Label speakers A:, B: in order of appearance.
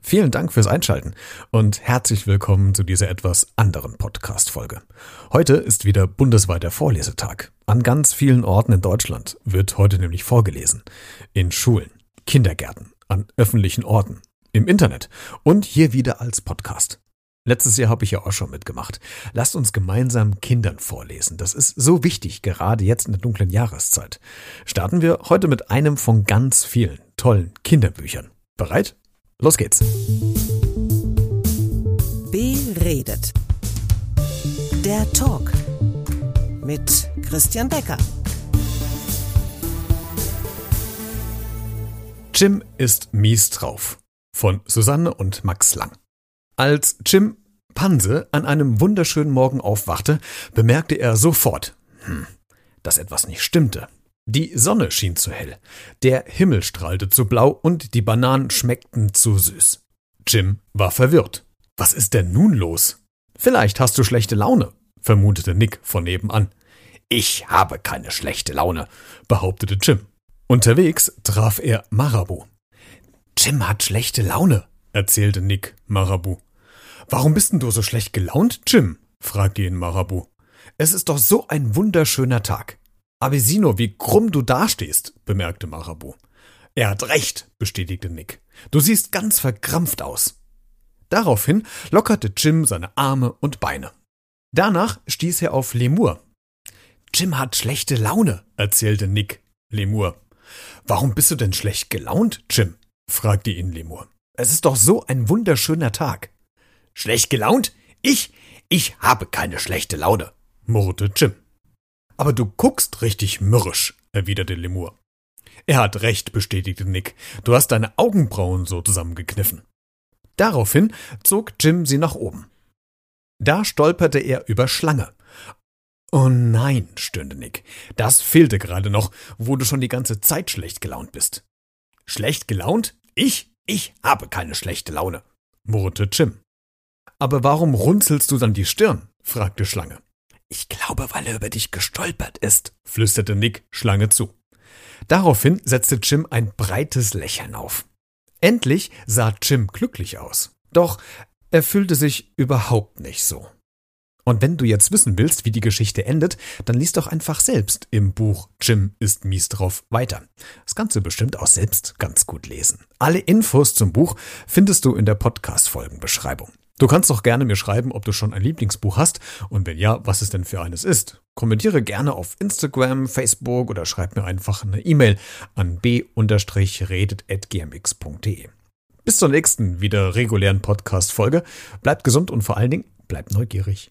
A: Vielen Dank fürs Einschalten und herzlich willkommen zu dieser etwas anderen Podcast-Folge. Heute ist wieder bundesweiter Vorlesetag. An ganz vielen Orten in Deutschland wird heute nämlich vorgelesen. In Schulen, Kindergärten, an öffentlichen Orten, im Internet und hier wieder als Podcast. Letztes Jahr habe ich ja auch schon mitgemacht. Lasst uns gemeinsam Kindern vorlesen. Das ist so wichtig, gerade jetzt in der dunklen Jahreszeit. Starten wir heute mit einem von ganz vielen tollen Kinderbüchern. Bereit? Los geht's.
B: Beredet. Der Talk mit Christian Becker.
A: Jim ist mies drauf. Von Susanne und Max Lang. Als Jim Panse an einem wunderschönen Morgen aufwachte, bemerkte er sofort, hm, dass etwas nicht stimmte. Die Sonne schien zu hell, der Himmel strahlte zu blau und die Bananen schmeckten zu süß. Jim war verwirrt. Was ist denn nun los? Vielleicht hast du schlechte Laune, vermutete Nick von nebenan. Ich habe keine schlechte Laune, behauptete Jim. Unterwegs traf er Marabu. Jim hat schlechte Laune, erzählte Nick Marabu. Warum bist denn du so schlecht gelaunt, Jim? fragte ihn Marabu. Es ist doch so ein wunderschöner Tag. Avisino, wie krumm du dastehst, bemerkte Marabu. Er hat recht, bestätigte Nick. Du siehst ganz verkrampft aus. Daraufhin lockerte Jim seine Arme und Beine. Danach stieß er auf Lemur. Jim hat schlechte Laune, erzählte Nick Lemur. Warum bist du denn schlecht gelaunt, Jim? fragte ihn Lemur. Es ist doch so ein wunderschöner Tag. Schlecht gelaunt? Ich? Ich habe keine schlechte Laune, murrte Jim. Aber du guckst richtig mürrisch, erwiderte Lemur. Er hat recht, bestätigte Nick. Du hast deine Augenbrauen so zusammengekniffen. Daraufhin zog Jim sie nach oben. Da stolperte er über Schlange. Oh nein, stöhnte Nick. Das fehlte gerade noch, wo du schon die ganze Zeit schlecht gelaunt bist. Schlecht gelaunt? Ich? Ich habe keine schlechte Laune, murrte Jim. Aber warum runzelst du dann die Stirn? fragte Schlange. Ich glaube, weil er über dich gestolpert ist, flüsterte Nick Schlange zu. Daraufhin setzte Jim ein breites Lächeln auf. Endlich sah Jim glücklich aus. Doch er fühlte sich überhaupt nicht so. Und wenn du jetzt wissen willst, wie die Geschichte endet, dann liest doch einfach selbst im Buch Jim ist mies drauf weiter. Das kannst du bestimmt auch selbst ganz gut lesen. Alle Infos zum Buch findest du in der Podcast-Folgenbeschreibung. Du kannst doch gerne mir schreiben, ob du schon ein Lieblingsbuch hast und wenn ja, was es denn für eines ist. Kommentiere gerne auf Instagram, Facebook oder schreib mir einfach eine E-Mail an b-redet.gmx.de. Bis zur nächsten wieder regulären Podcast-Folge. Bleibt gesund und vor allen Dingen bleibt neugierig.